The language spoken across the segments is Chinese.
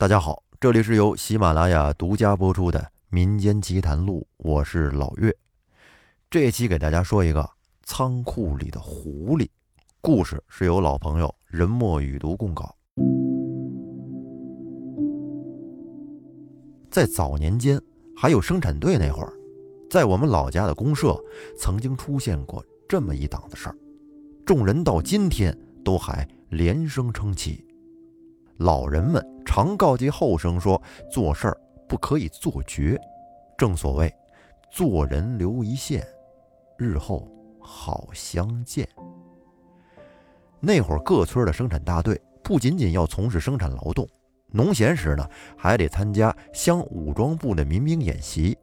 大家好，这里是由喜马拉雅独家播出的《民间奇谈录》，我是老岳。这期给大家说一个仓库里的狐狸故事，是由老朋友人墨雨读供稿。在早年间，还有生产队那会儿，在我们老家的公社，曾经出现过这么一档子事儿，众人到今天都还连声称奇。老人们常告诫后生说：“做事儿不可以做绝，正所谓做人留一线，日后好相见。”那会儿各村的生产大队不仅仅要从事生产劳动，农闲时呢还得参加乡武装部的民兵演习。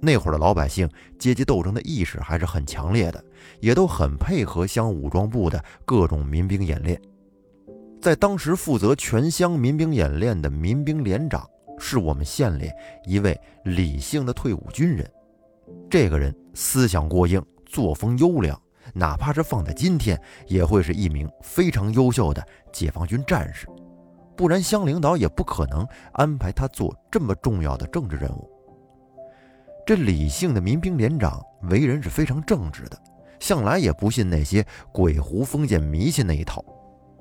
那会儿的老百姓阶级斗争的意识还是很强烈的，也都很配合乡武装部的各种民兵演练。在当时负责全乡民兵演练的民兵连长，是我们县里一位李姓的退伍军人。这个人思想过硬，作风优良，哪怕是放在今天，也会是一名非常优秀的解放军战士。不然，乡领导也不可能安排他做这么重要的政治任务。这李姓的民兵连长为人是非常正直的，向来也不信那些鬼狐封建迷信那一套。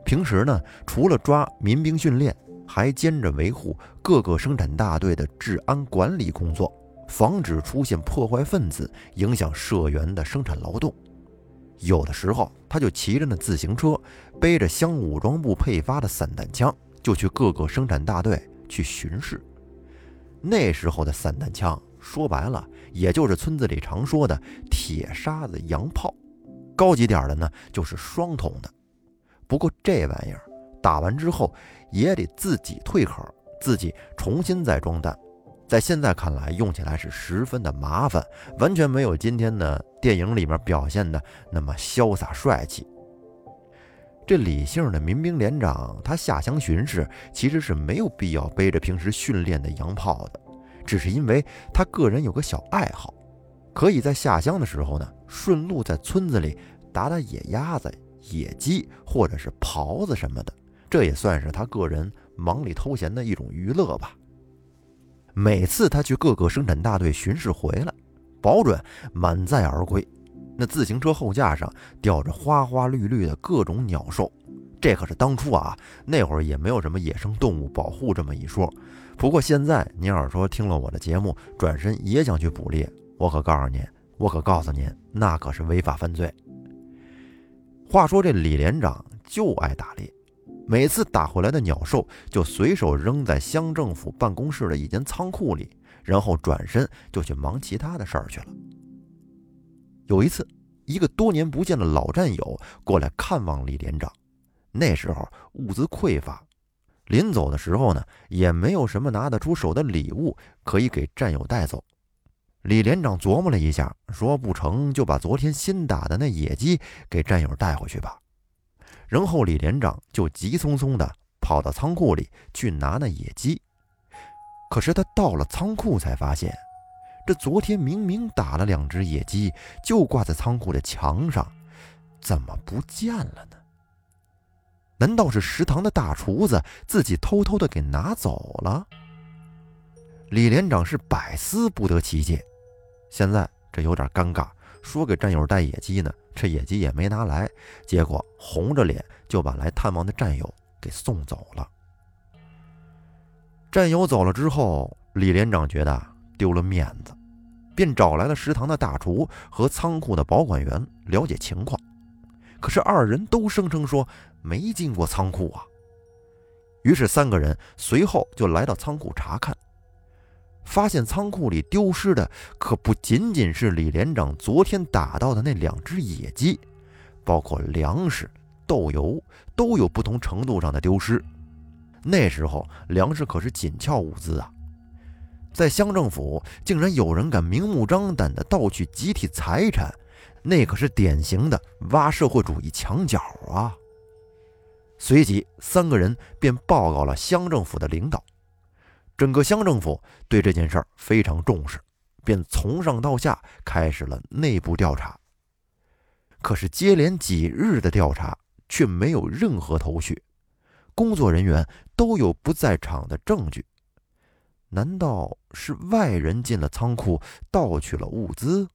平时呢，除了抓民兵训练，还兼着维护各个生产大队的治安管理工作，防止出现破坏分子影响社员的生产劳动。有的时候，他就骑着那自行车，背着乡武装部配发的散弹枪，就去各个生产大队去巡视。那时候的散弹枪，说白了，也就是村子里常说的铁沙子洋炮，高级点的呢，就是双筒的。不过这玩意儿打完之后也得自己退壳，自己重新再装弹，在现在看来用起来是十分的麻烦，完全没有今天的电影里面表现的那么潇洒帅气。这李姓的民兵连长，他下乡巡视其实是没有必要背着平时训练的洋炮的，只是因为他个人有个小爱好，可以在下乡的时候呢，顺路在村子里打打野鸭子。野鸡或者是狍子什么的，这也算是他个人忙里偷闲的一种娱乐吧。每次他去各个生产大队巡视回来，保准满载而归。那自行车后架上吊着花花绿绿的各种鸟兽，这可是当初啊，那会儿也没有什么野生动物保护这么一说。不过现在您要是说听了我的节目，转身也想去捕猎，我可告诉您，我可告诉您，那可是违法犯罪。话说这李连长就爱打猎，每次打回来的鸟兽就随手扔在乡政府办公室的一间仓库里，然后转身就去忙其他的事儿去了。有一次，一个多年不见的老战友过来看望李连长，那时候物资匮乏，临走的时候呢，也没有什么拿得出手的礼物可以给战友带走。李连长琢磨了一下，说：“不成就把昨天新打的那野鸡给战友带回去吧。”然后李连长就急匆匆地跑到仓库里去拿那野鸡。可是他到了仓库才发现，这昨天明明打了两只野鸡，就挂在仓库的墙上，怎么不见了呢？难道是食堂的大厨子自己偷偷的给拿走了？李连长是百思不得其解。现在这有点尴尬，说给战友带野鸡呢，这野鸡也没拿来，结果红着脸就把来探望的战友给送走了。战友走了之后，李连长觉得丢了面子，便找来了食堂的大厨和仓库的保管员了解情况。可是二人都声称说没进过仓库啊。于是三个人随后就来到仓库查看。发现仓库里丢失的可不仅仅是李连长昨天打到的那两只野鸡，包括粮食、豆油都有不同程度上的丢失。那时候粮食可是紧俏物资啊，在乡政府竟然有人敢明目张胆地盗取集体财产，那可是典型的挖社会主义墙角啊！随即，三个人便报告了乡政府的领导。整个乡政府对这件事儿非常重视，便从上到下开始了内部调查。可是接连几日的调查却没有任何头绪，工作人员都有不在场的证据。难道是外人进了仓库盗取了物资？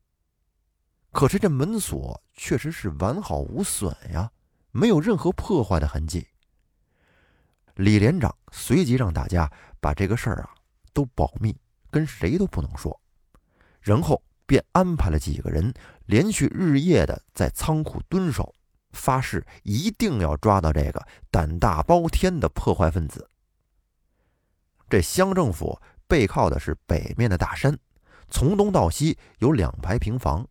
可是这门锁确实是完好无损呀，没有任何破坏的痕迹。李连长随即让大家把这个事儿啊都保密，跟谁都不能说。然后便安排了几个人连续日夜的在仓库蹲守，发誓一定要抓到这个胆大包天的破坏分子。这乡政府背靠的是北面的大山，从东到西有两排平房，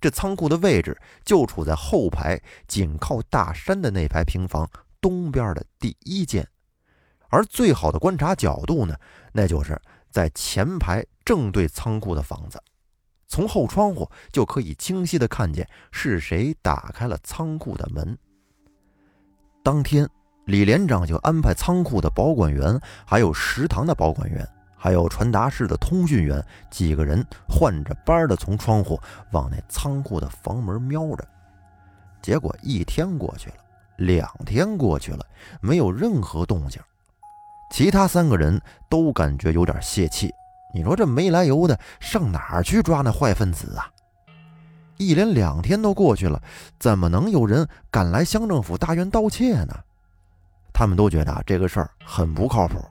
这仓库的位置就处在后排紧靠大山的那排平房东边的第一间，而最好的观察角度呢，那就是在前排正对仓库的房子，从后窗户就可以清晰的看见是谁打开了仓库的门。当天。李连长就安排仓库的保管员，还有食堂的保管员，还有传达室的通讯员几个人换着班的从窗户往那仓库的房门瞄着。结果一天过去了，两天过去了，没有任何动静。其他三个人都感觉有点泄气。你说这没来由的上哪儿去抓那坏分子啊？一连两天都过去了，怎么能有人敢来乡政府大院盗窃呢？他们都觉得这个事儿很不靠谱。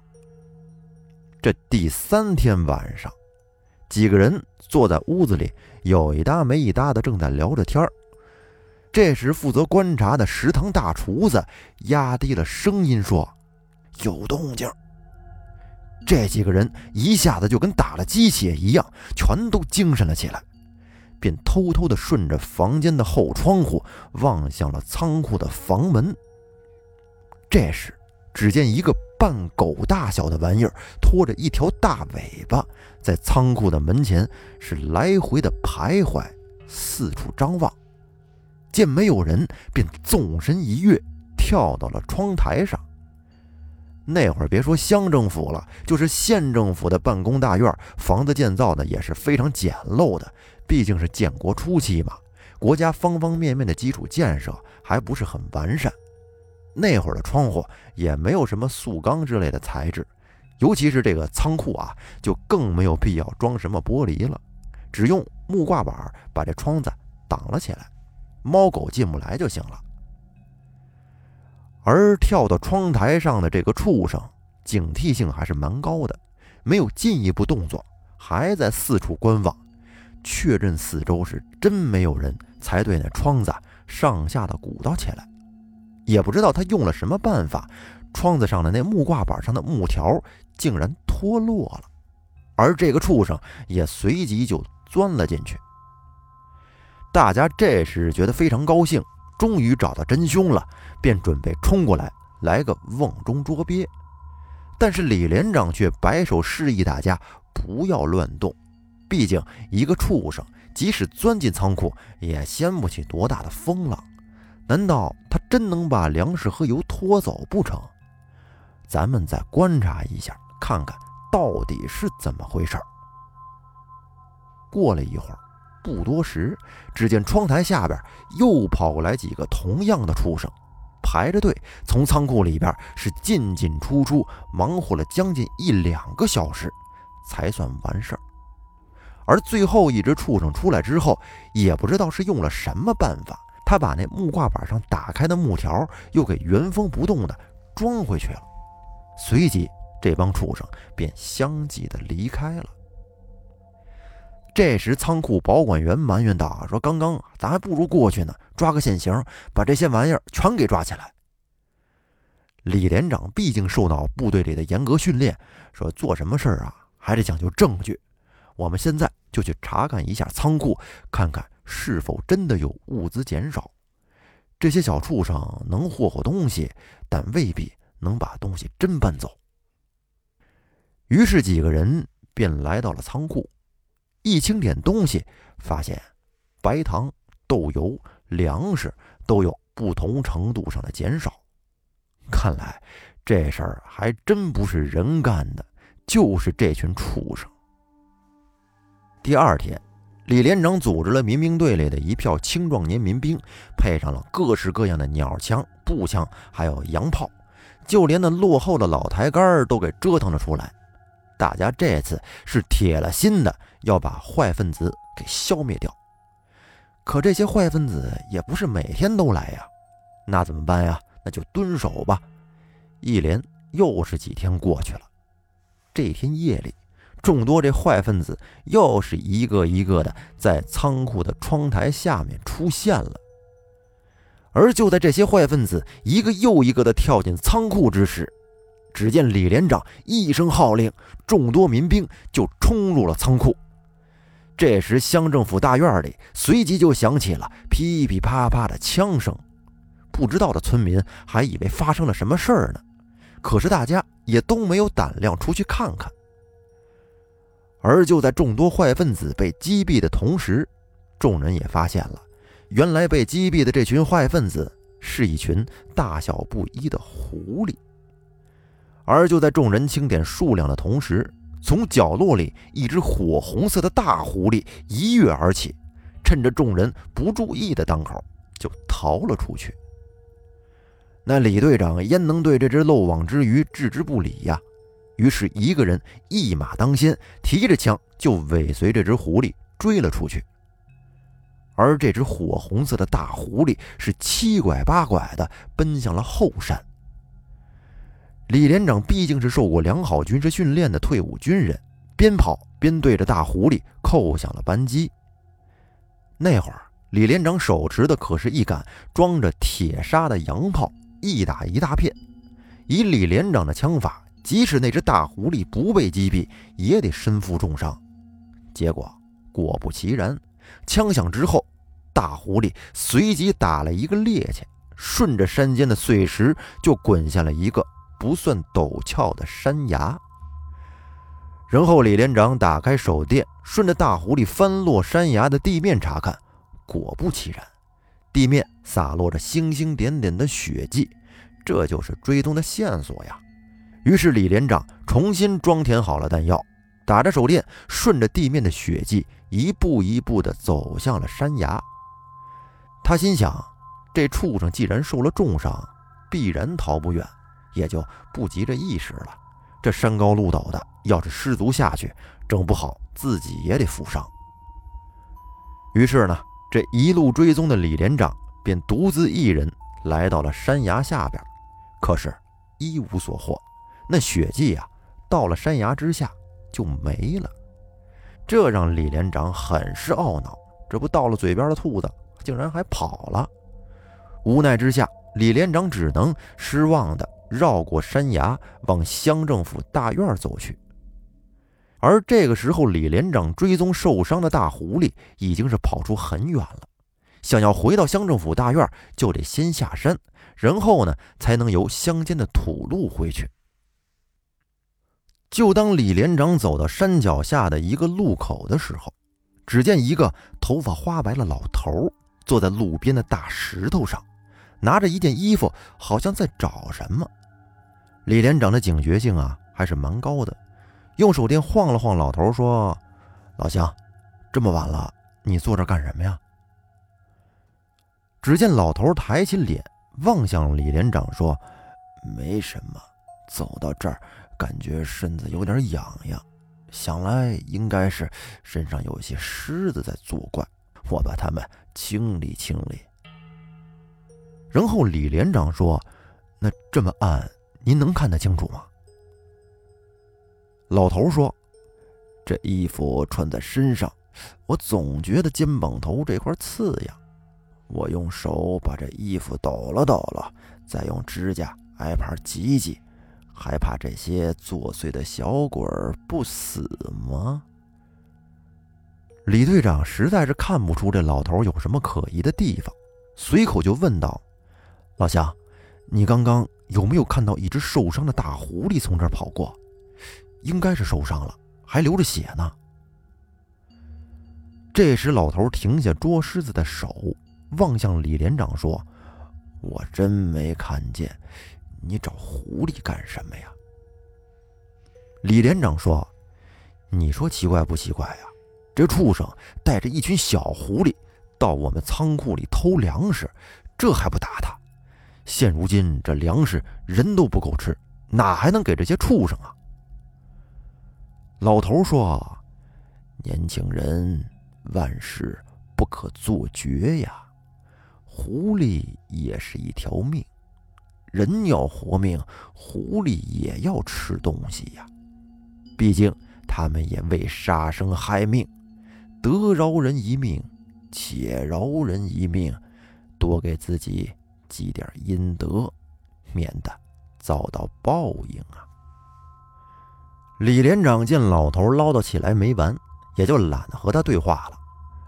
这第三天晚上，几个人坐在屋子里，有一搭没一搭的正在聊着天儿。这时，负责观察的食堂大厨子压低了声音说：“有动静。”这几个人一下子就跟打了鸡血一样，全都精神了起来，便偷偷的顺着房间的后窗户望向了仓库的房门。这时，只见一个半狗大小的玩意儿拖着一条大尾巴，在仓库的门前是来回的徘徊，四处张望。见没有人，便纵身一跃，跳到了窗台上。那会儿别说乡政府了，就是县政府的办公大院，房子建造的也是非常简陋的，毕竟是建国初期嘛，国家方方面面的基础建设还不是很完善。那会儿的窗户也没有什么塑钢之类的材质，尤其是这个仓库啊，就更没有必要装什么玻璃了，只用木挂板把这窗子挡了起来，猫狗进不来就行了。而跳到窗台上的这个畜生，警惕性还是蛮高的，没有进一步动作，还在四处观望，确认四周是真没有人，才对那窗子上下的鼓捣起来。也不知道他用了什么办法，窗子上的那木挂板上的木条竟然脱落了，而这个畜生也随即就钻了进去。大家这时觉得非常高兴，终于找到真凶了，便准备冲过来来个瓮中捉鳖。但是李连长却摆手示意大家不要乱动，毕竟一个畜生即使钻进仓库，也掀不起多大的风浪。难道他真能把粮食和油拖走不成？咱们再观察一下，看看到底是怎么回事。过了一会儿，不多时，只见窗台下边又跑过来几个同样的畜生，排着队从仓库里边是进进出出，忙活了将近一两个小时，才算完事儿。而最后一只畜生出来之后，也不知道是用了什么办法。他把那木挂板上打开的木条又给原封不动的装回去了，随即这帮畜生便相继的离开了。这时，仓库保管员埋怨道：“说刚刚咱还不如过去呢，抓个现行，把这些玩意儿全给抓起来。”李连长毕竟受到部队里的严格训练，说做什么事儿啊还得讲究证据。我们现在就去查看一下仓库，看看。是否真的有物资减少？这些小畜生能霍霍东西，但未必能把东西真搬走。于是几个人便来到了仓库，一清点东西，发现白糖、豆油、粮食都有不同程度上的减少。看来这事儿还真不是人干的，就是这群畜生。第二天。李连长组织了民兵队里的一票青壮年民兵，配上了各式各样的鸟枪、步枪，还有洋炮，就连那落后的老台杆都给折腾了出来。大家这次是铁了心的要把坏分子给消灭掉。可这些坏分子也不是每天都来呀，那怎么办呀？那就蹲守吧。一连又是几天过去了，这天夜里，众多这坏分子又是一个一个的在仓库的窗台下面出现了。而就在这些坏分子一个又一个的跳进仓库之时，只见李连长一声号令，众多民兵就冲入了仓库。这时，乡政府大院里随即就响起了噼噼啪啪的枪声。不知道的村民还以为发生了什么事儿呢，可是大家也都没有胆量出去看看。而就在众多坏分子被击毙的同时，众人也发现了，原来被击毙的这群坏分子是一群大小不一的狐狸。而就在众人清点数量的同时，从角落里，一只火红色的大狐狸一跃而起，趁着众人不注意的当口，就逃了出去。那李队长焉能对这只漏网之鱼置之不理呀？于是，一个人一马当先，提着枪就尾随这只狐狸追了出去。而这只火红色的大狐狸是七拐八拐的奔向了后山。李连长毕竟是受过良好军事训练的退伍军人，边跑边对着大狐狸扣响了扳机。那会儿，李连长手持的可是一杆装着铁砂的洋炮，一打一大片。以李连长的枪法，即使那只大狐狸不被击毙，也得身负重伤。结果果不其然，枪响之后，大狐狸随即打了一个趔趄，顺着山间的碎石就滚下了一个。不算陡峭的山崖。然后李连长打开手电，顺着大狐狸翻落山崖的地面查看，果不其然，地面洒落着星星点点的血迹，这就是追踪的线索呀。于是李连长重新装填好了弹药，打着手电，顺着地面的血迹，一步一步地走向了山崖。他心想，这畜生既然受了重伤，必然逃不远。也就不急着一时了。这山高路陡的，要是失足下去，整不好自己也得负伤。于是呢，这一路追踪的李连长便独自一人来到了山崖下边，可是，一无所获。那血迹啊，到了山崖之下就没了。这让李连长很是懊恼。这不到了嘴边的兔子，竟然还跑了。无奈之下，李连长只能失望的。绕过山崖，往乡政府大院走去。而这个时候，李连长追踪受伤的大狐狸已经是跑出很远了。想要回到乡政府大院，就得先下山，然后呢，才能由乡间的土路回去。就当李连长走到山脚下的一个路口的时候，只见一个头发花白的老头坐在路边的大石头上，拿着一件衣服，好像在找什么。李连长的警觉性啊，还是蛮高的。用手电晃了晃老头，说：“老乡，这么晚了，你坐这干什么呀？”只见老头抬起脸望向李连长，说：“没什么，走到这儿，感觉身子有点痒痒，想来应该是身上有些虱子在作怪，我把它们清理清理。”然后李连长说：“那这么暗。”您能看得清楚吗？老头说：“这衣服穿在身上，我总觉得肩膀头这块刺痒。我用手把这衣服抖了抖了，再用指甲挨盘挤挤，还怕这些作祟的小鬼不死吗？”李队长实在是看不出这老头有什么可疑的地方，随口就问道：“老乡，你刚刚……”有没有看到一只受伤的大狐狸从这儿跑过？应该是受伤了，还流着血呢。这时，老头停下捉狮子的手，望向李连长说：“我真没看见，你找狐狸干什么呀？”李连长说：“你说奇怪不奇怪呀？这畜生带着一群小狐狸到我们仓库里偷粮食，这还不打他？”现如今这粮食人都不够吃，哪还能给这些畜生啊？老头说：“年轻人，万事不可做绝呀。狐狸也是一条命，人要活命，狐狸也要吃东西呀。毕竟他们也为杀生害命，得饶人一命，且饶人一命，多给自己。”积点阴德，免得遭到报应啊！李连长见老头唠叨起来没完，也就懒得和他对话了。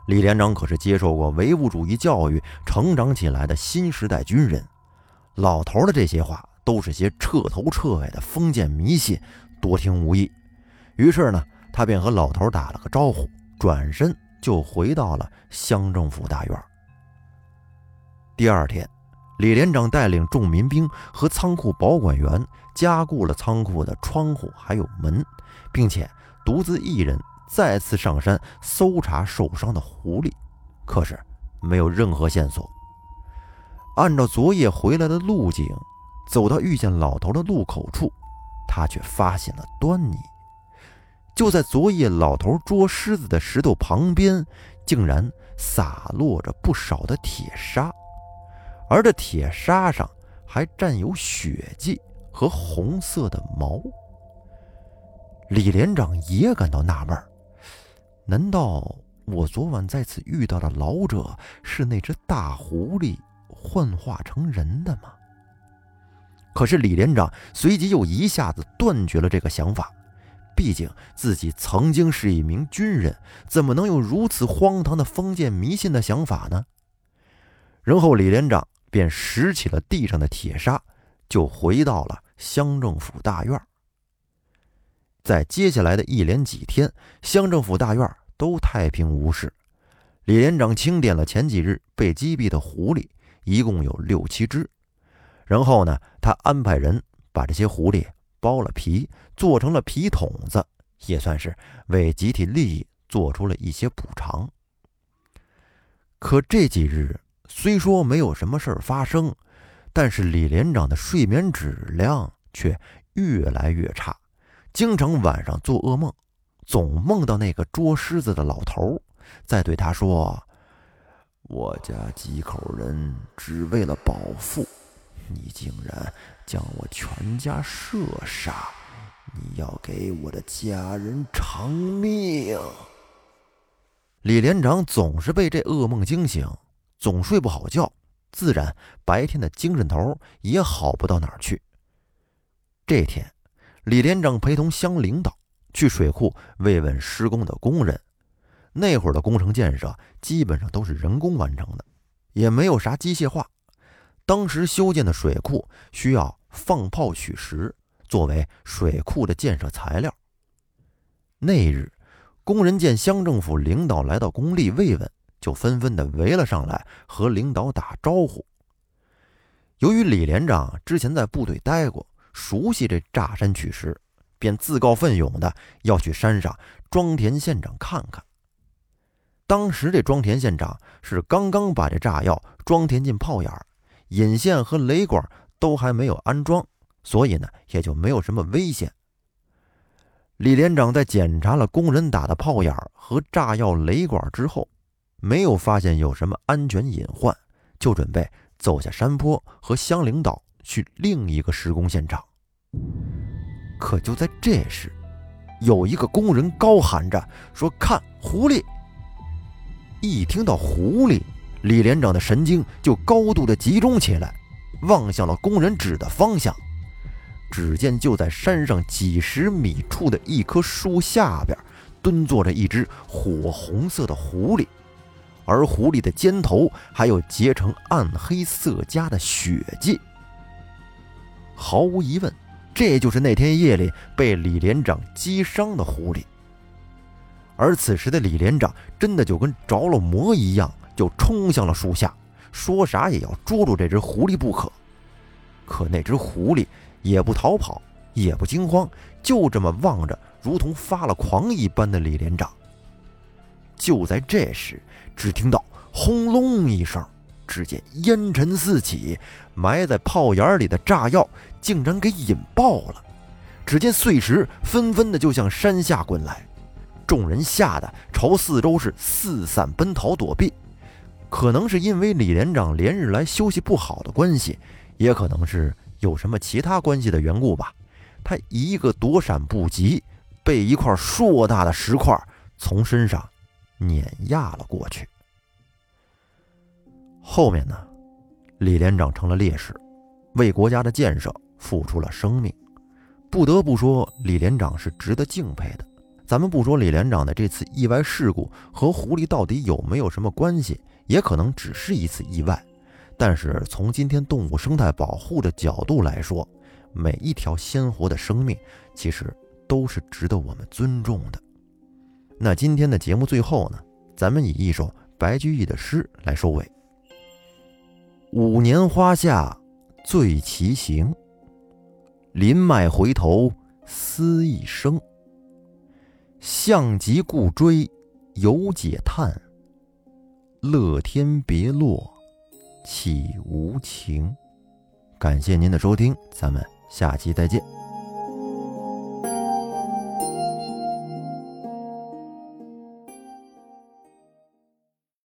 李连长可是接受过唯物主义教育成长起来的新时代军人，老头的这些话都是些彻头彻尾的封建迷信，多听无益。于是呢，他便和老头打了个招呼，转身就回到了乡政府大院。第二天。李连长带领众民兵和仓库保管员加固了仓库的窗户还有门，并且独自一人再次上山搜查受伤的狐狸，可是没有任何线索。按照昨夜回来的路径，走到遇见老头的路口处，他却发现了端倪。就在昨夜老头捉狮子的石头旁边，竟然洒落着不少的铁砂。而这铁砂上还沾有血迹和红色的毛。李连长也感到纳闷难道我昨晚在此遇到的老者是那只大狐狸幻化成人的吗？可是李连长随即又一下子断绝了这个想法，毕竟自己曾经是一名军人，怎么能有如此荒唐的封建迷信的想法呢？然后李连长。便拾起了地上的铁砂，就回到了乡政府大院。在接下来的一连几天，乡政府大院都太平无事。李连长清点了前几日被击毙的狐狸，一共有六七只。然后呢，他安排人把这些狐狸剥了皮，做成了皮筒子，也算是为集体利益做出了一些补偿。可这几日，虽说没有什么事儿发生，但是李连长的睡眠质量却越来越差，经常晚上做噩梦，总梦到那个捉狮子的老头在对他说：“我家几口人只为了保富，你竟然将我全家射杀，你要给我的家人偿命。”李连长总是被这噩梦惊醒。总睡不好觉，自然白天的精神头也好不到哪儿去。这天，李连长陪同乡领导去水库慰问施工的工人。那会儿的工程建设基本上都是人工完成的，也没有啥机械化。当时修建的水库需要放炮取石作为水库的建设材料。那日，工人见乡政府领导来到工地慰问。就纷纷的围了上来，和领导打招呼。由于李连长之前在部队待过，熟悉这炸山取石，便自告奋勇的要去山上庄田县长看看。当时这庄田县长是刚刚把这炸药装填进炮眼儿引线和雷管都还没有安装，所以呢也就没有什么危险。李连长在检查了工人打的炮眼儿和炸药雷管之后。没有发现有什么安全隐患，就准备走下山坡和乡领导去另一个施工现场。可就在这时，有一个工人高喊着说：“看狐狸！”一听到狐狸，李连长的神经就高度的集中起来，望向了工人指的方向。只见就在山上几十米处的一棵树下边，蹲坐着一只火红色的狐狸。而狐狸的肩头还有结成暗黑色痂的血迹，毫无疑问，这就是那天夜里被李连长击伤的狐狸。而此时的李连长真的就跟着了魔一样，就冲向了树下，说啥也要捉住这只狐狸不可。可那只狐狸也不逃跑，也不惊慌，就这么望着如同发了狂一般的李连长。就在这时，只听到轰隆一声，只见烟尘四起，埋在炮眼里的炸药竟然给引爆了。只见碎石纷纷的就向山下滚来，众人吓得朝四周是四散奔逃躲避。可能是因为李连长连日来休息不好的关系，也可能是有什么其他关系的缘故吧。他一个躲闪不及，被一块硕大的石块从身上碾压了过去。后面呢，李连长成了烈士，为国家的建设付出了生命。不得不说，李连长是值得敬佩的。咱们不说李连长的这次意外事故和狐狸到底有没有什么关系，也可能只是一次意外。但是从今天动物生态保护的角度来说，每一条鲜活的生命其实都是值得我们尊重的。那今天的节目最后呢，咱们以一首白居易的诗来收尾。五年花下醉骑行，林脉回头思一生。向极故追犹解叹，乐天别落岂无情。感谢您的收听，咱们下期再见。